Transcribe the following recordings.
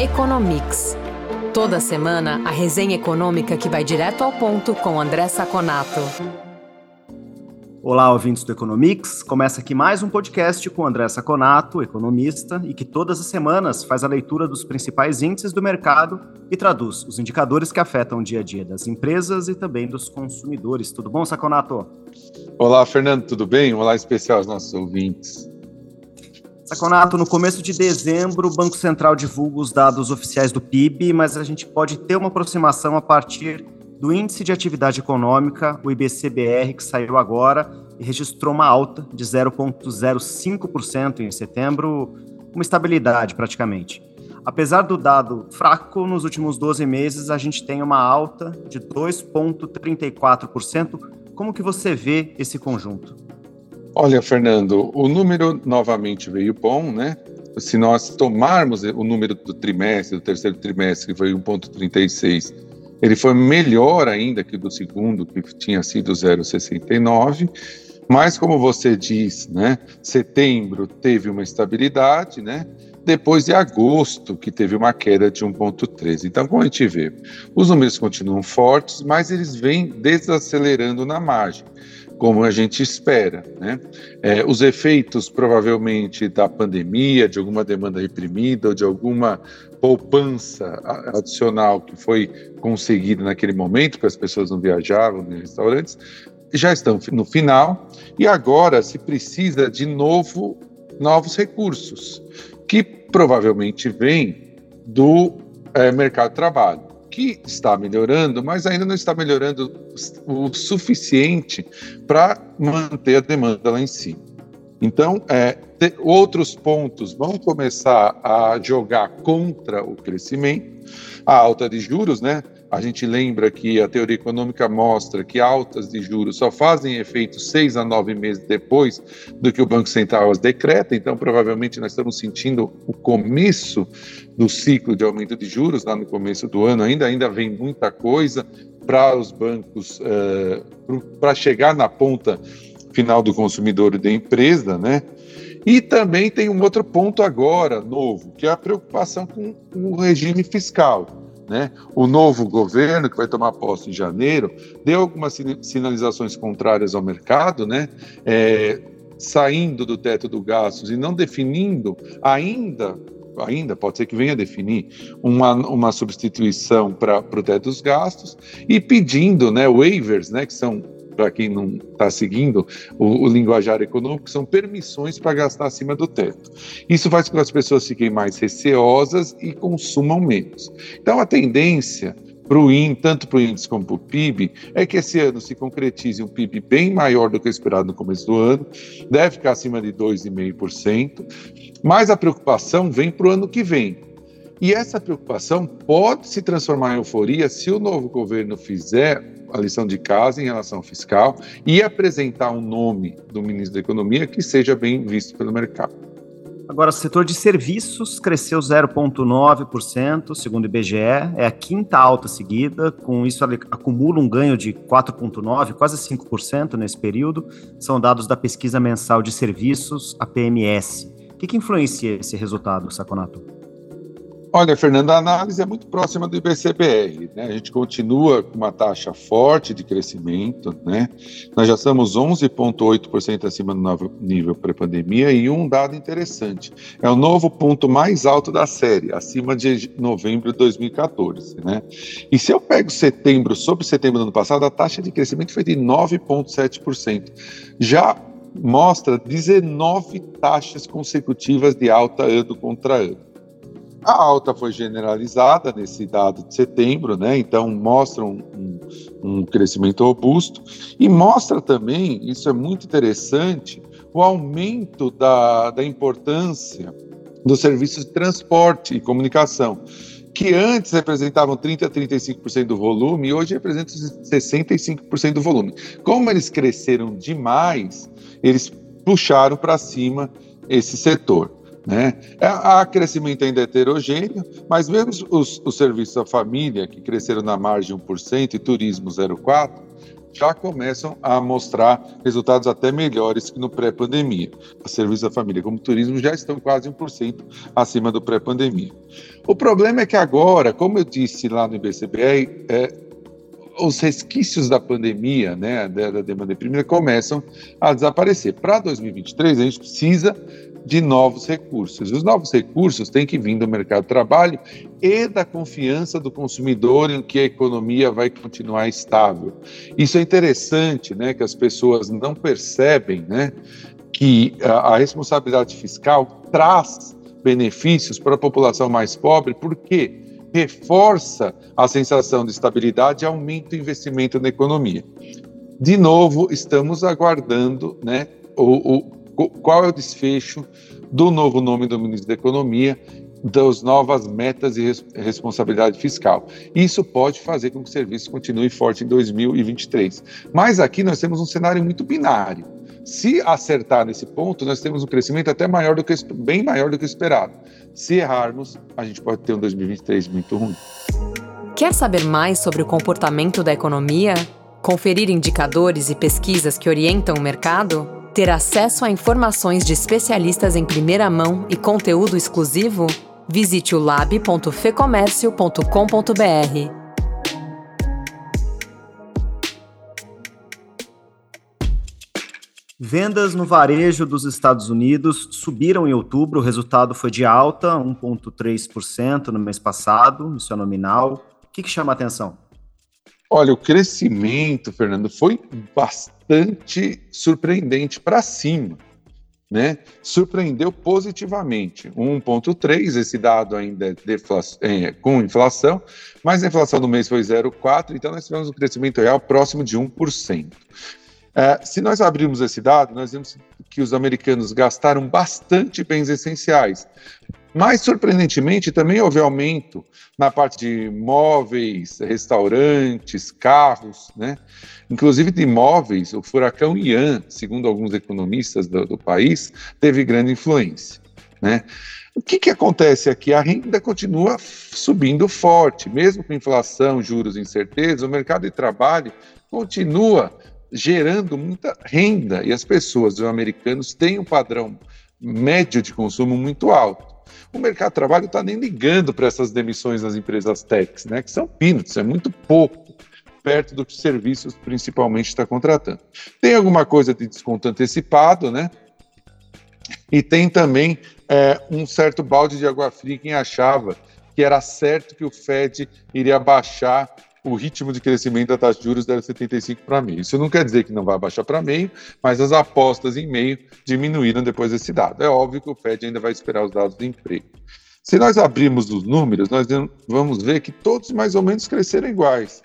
Economics. Toda semana, a resenha econômica que vai direto ao ponto com André Saconato. Olá, ouvintes do Economics. Começa aqui mais um podcast com André Saconato, economista, e que todas as semanas faz a leitura dos principais índices do mercado e traduz os indicadores que afetam o dia a dia das empresas e também dos consumidores. Tudo bom, Saconato? Olá, Fernando, tudo bem? Olá especial aos nossos ouvintes. Saconato, no começo de dezembro, o Banco Central divulga os dados oficiais do PIB, mas a gente pode ter uma aproximação a partir do Índice de Atividade Econômica, o IBCBR, que saiu agora e registrou uma alta de 0,05% em setembro, uma estabilidade praticamente. Apesar do dado fraco, nos últimos 12 meses a gente tem uma alta de 2,34%. Como que você vê esse conjunto? Olha, Fernando, o número novamente veio bom, né? Se nós tomarmos o número do trimestre, do terceiro trimestre, que foi 1,36, ele foi melhor ainda que do segundo, que tinha sido 0,69. Mas, como você diz, né, setembro teve uma estabilidade, né? Depois de agosto, que teve uma queda de 1,13. Então, como a gente vê, os números continuam fortes, mas eles vêm desacelerando na margem como a gente espera. Né? É, os efeitos, provavelmente, da pandemia, de alguma demanda reprimida ou de alguma poupança adicional que foi conseguida naquele momento, porque as pessoas não viajavam em restaurantes, já estão no final e agora se precisa de novo novos recursos que provavelmente vêm do é, mercado de trabalho que está melhorando, mas ainda não está melhorando o suficiente para manter a demanda lá em cima. Então, é, outros pontos vão começar a jogar contra o crescimento. A alta de juros, né? A gente lembra que a teoria econômica mostra que altas de juros só fazem efeito seis a nove meses depois do que o Banco Central as decreta, então provavelmente nós estamos sentindo o começo do ciclo de aumento de juros lá no começo do ano. Ainda, ainda vem muita coisa para os bancos, uh, eh, para chegar na ponta final do consumidor e da empresa, né? E também tem um outro ponto agora, novo, que é a preocupação com o regime fiscal. Né? O novo governo, que vai tomar posse em janeiro, deu algumas sinalizações contrárias ao mercado, né? É, saindo do teto do gastos e não definindo ainda ainda pode ser que venha definir uma, uma substituição para o teto dos gastos e pedindo né, waivers, né, que são para quem não está seguindo o, o, linguajar econômico, são permissões para gastar acima do teto. Isso faz com que as pessoas fiquem mais receosas e consumam menos. Então, a tendência para o IN, tanto para o índice como para o PIB, é que esse ano se concretize um PIB bem maior do que esperado no começo do ano, deve ficar acima de 2,5%, mas a preocupação vem para o ano que vem. E essa preocupação pode se transformar em euforia se o novo governo fizer a lição de casa em relação fiscal e apresentar um nome do ministro da Economia que seja bem visto pelo mercado. Agora, o setor de serviços cresceu 0,9%, segundo o IBGE, é a quinta alta seguida, com isso acumula um ganho de 4,9%, quase 5% nesse período. São dados da pesquisa mensal de serviços, a PMS. O que, que influencia esse resultado, Saconato? Olha, Fernando, a análise é muito próxima do IBCBR. Né? A gente continua com uma taxa forte de crescimento. Né? Nós já estamos 11,8% acima do nível pré-pandemia. E um dado interessante: é o novo ponto mais alto da série, acima de novembro de 2014. Né? E se eu pego setembro sobre setembro do ano passado, a taxa de crescimento foi de 9,7%. Já mostra 19 taxas consecutivas de alta ano contra ano. A alta foi generalizada nesse dado de setembro, né? então mostra um, um, um, crescimento robusto e mostra também, isso é muito interessante, o aumento da, da importância dos serviços de transporte e comunicação, que antes representavam 30% a 35% do volume e hoje representam 65% do volume. Como eles cresceram demais, eles puxaram para cima esse setor. Né? Há crescimento ainda heterogêneo, mas mesmo os, os serviços à família, que cresceram na margem 1%, e turismo 0,4%, já começam a mostrar resultados até melhores que no pré-pandemia. Os serviços da família, como turismo, já estão quase 1% acima do pré-pandemia. O problema é que agora, como eu disse lá no IBCBR, é, os resquícios da pandemia, né, da, da demanda primeira, começam a desaparecer. Para 2023, a gente precisa de novos recursos. Os novos recursos têm que vir do mercado de trabalho e da confiança do consumidor em que a economia vai continuar estável. Isso é interessante, né, que as pessoas não percebem, né, que a, a responsabilidade fiscal traz benefícios para a população mais pobre, porque reforça a sensação de estabilidade e aumenta o investimento na economia. De novo, estamos aguardando né, o, o qual é o desfecho do novo nome do ministro da Economia, das novas metas e res responsabilidade fiscal. Isso pode fazer com que o serviço continue forte em 2023. Mas aqui nós temos um cenário muito binário. Se acertar nesse ponto, nós temos um crescimento até maior do que bem maior do que esperado. Se errarmos, a gente pode ter um 2023 muito ruim. Quer saber mais sobre o comportamento da economia? Conferir indicadores e pesquisas que orientam o mercado? Ter acesso a informações de especialistas em primeira mão e conteúdo exclusivo? Visite o lab.fecomércio.com.br. Vendas no varejo dos Estados Unidos subiram em outubro, o resultado foi de alta, 1,3% no mês passado, isso é nominal. O que, que chama a atenção? Olha, o crescimento, Fernando, foi bastante surpreendente para cima. Né? Surpreendeu positivamente. 1,3, esse dado ainda é, é com inflação, mas a inflação do mês foi 0,4, então nós tivemos um crescimento real próximo de 1%. É, se nós abrirmos esse dado, nós vemos que os americanos gastaram bastante bens essenciais, mas, surpreendentemente, também houve aumento na parte de móveis, restaurantes, carros, né? Inclusive de imóveis, o furacão Ian, segundo alguns economistas do, do país, teve grande influência, né? O que, que acontece aqui? A renda continua subindo forte, mesmo com inflação, juros e incerteza, o mercado de trabalho continua gerando muita renda e as pessoas, os americanos, têm um padrão médio de consumo muito alto o mercado de trabalho está nem ligando para essas demissões nas empresas techs, né, que são peanuts, é muito pouco perto do que os serviços principalmente está contratando. Tem alguma coisa de desconto antecipado, né? E tem também é, um certo balde de água fria quem achava que era certo que o Fed iria baixar o ritmo de crescimento da taxa de juros deve 75 para meio. Isso não quer dizer que não vai baixar para meio, mas as apostas em meio diminuíram depois desse dado. É óbvio que o Fed ainda vai esperar os dados do emprego. Se nós abrirmos os números, nós vamos ver que todos mais ou menos cresceram iguais.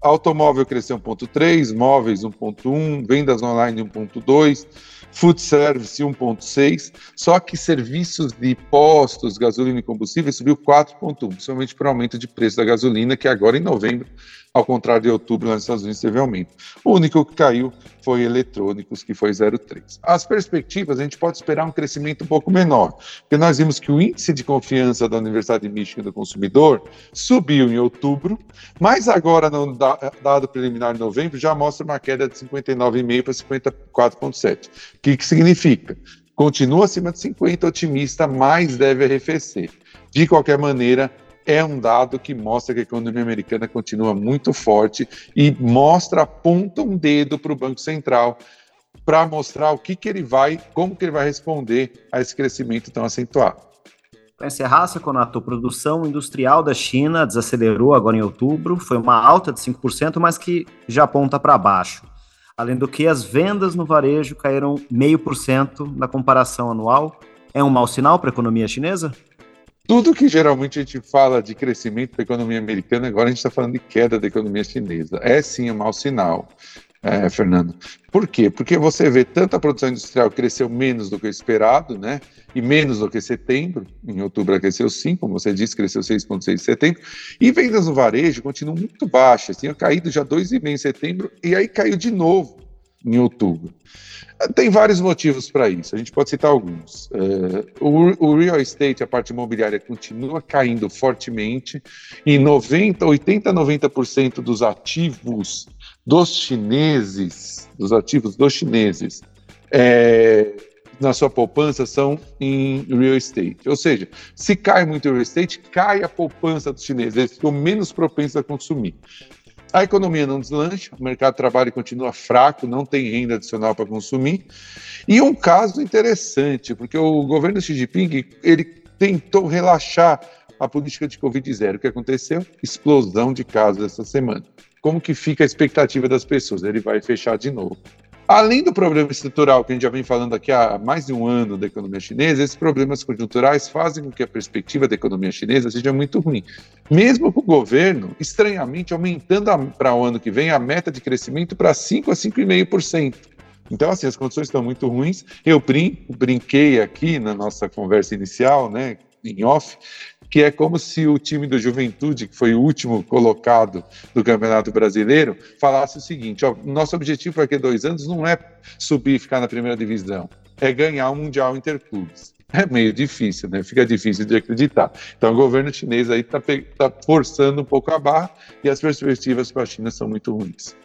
Automóvel cresceu 1,3, móveis 1,1, vendas online 1,2, food service 1,6, só que serviços de postos, gasolina e combustível subiu 4,1, principalmente por aumento de preço da gasolina, que agora em novembro ao contrário de outubro, nos Estados Unidos teve aumento. O único que caiu foi eletrônicos, que foi 0,3. As perspectivas, a gente pode esperar um crescimento um pouco menor, porque nós vimos que o índice de confiança da Universidade de Michigan do consumidor subiu em outubro, mas agora, no dado preliminar de novembro, já mostra uma queda de 59,5 para 54,7. O que, que significa? Continua acima de 50, otimista, mas deve arrefecer. De qualquer maneira, é um dado que mostra que a economia americana continua muito forte e mostra, aponta um dedo para o Banco Central para mostrar o que, que ele vai, como que ele vai responder a esse crescimento tão acentuado. Para encerrar, Seconato, produção industrial da China desacelerou agora em outubro, foi uma alta de 5%, mas que já aponta para baixo. Além do que, as vendas no varejo caíram 0,5% na comparação anual. É um mau sinal para a economia chinesa? Tudo que geralmente a gente fala de crescimento da economia americana, agora a gente está falando de queda da economia chinesa. É sim um mau sinal, é, Fernando. Por quê? Porque você vê tanta produção industrial cresceu menos do que o esperado, né? E menos do que setembro. Em outubro cresceu 5, como você disse, cresceu 6,6 em setembro. E vendas no varejo continuam muito baixas. Tinha caído já 2,5 em setembro e aí caiu de novo em outubro. Tem vários motivos para isso, a gente pode citar alguns. Uh, o, real estate, a parte imobiliária, continua caindo fortemente e 90, 80 a 90% dos ativos dos chineses, dos ativos dos chineses, é, na sua poupança são em real estate. Ou seja, se cai muito real estate, cai a poupança dos chineses, eles ficam menos propensos a consumir. A economia não deslancha, o mercado de trabalho continua fraco, não tem renda adicional para consumir. E um caso interessante, porque o governo Xi Jinping ele tentou relaxar a política de Covid-0. O que aconteceu? Explosão de casos essa semana. Como que fica a expectativa das pessoas? Ele vai fechar de novo. Além do problema estrutural que a gente já vem falando aqui há mais de um ano da economia chinesa, esses problemas conjunturais fazem com que a perspectiva da economia chinesa seja muito ruim. Mesmo com o governo, estranhamente, aumentando para o ano que vem a meta de crescimento para 5% a 5,5%. Então, assim, as condições estão muito ruins. Eu brin brinquei aqui na nossa conversa inicial, né, em off, que é como se o time do Juventude, que foi o último colocado do Campeonato Brasileiro, falasse o seguinte: ó, nosso objetivo para a dois anos não é subir e ficar na primeira divisão, é ganhar o Mundial Interclubes. É meio difícil, né? Fica difícil de acreditar. Então, o governo chinês aí está tá forçando um pouco a barra e as perspectivas para a China são muito ruins.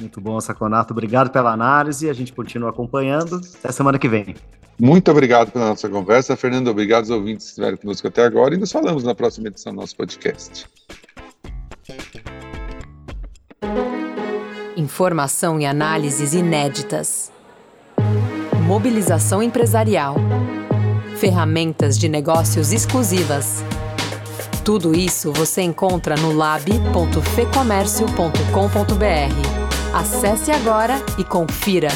Muito bom, Saconato. Obrigado pela análise. A gente continua acompanhando. Até semana que vem. Muito obrigado pela nossa conversa, Fernando. Obrigado aos ouvintes que estiveram conosco até agora e nos falamos na próxima edição do nosso podcast. Informação e análises inéditas. Mobilização empresarial. Ferramentas de negócios exclusivas. Tudo isso você encontra no lab.fecomércio.com.br. Acesse agora e confira.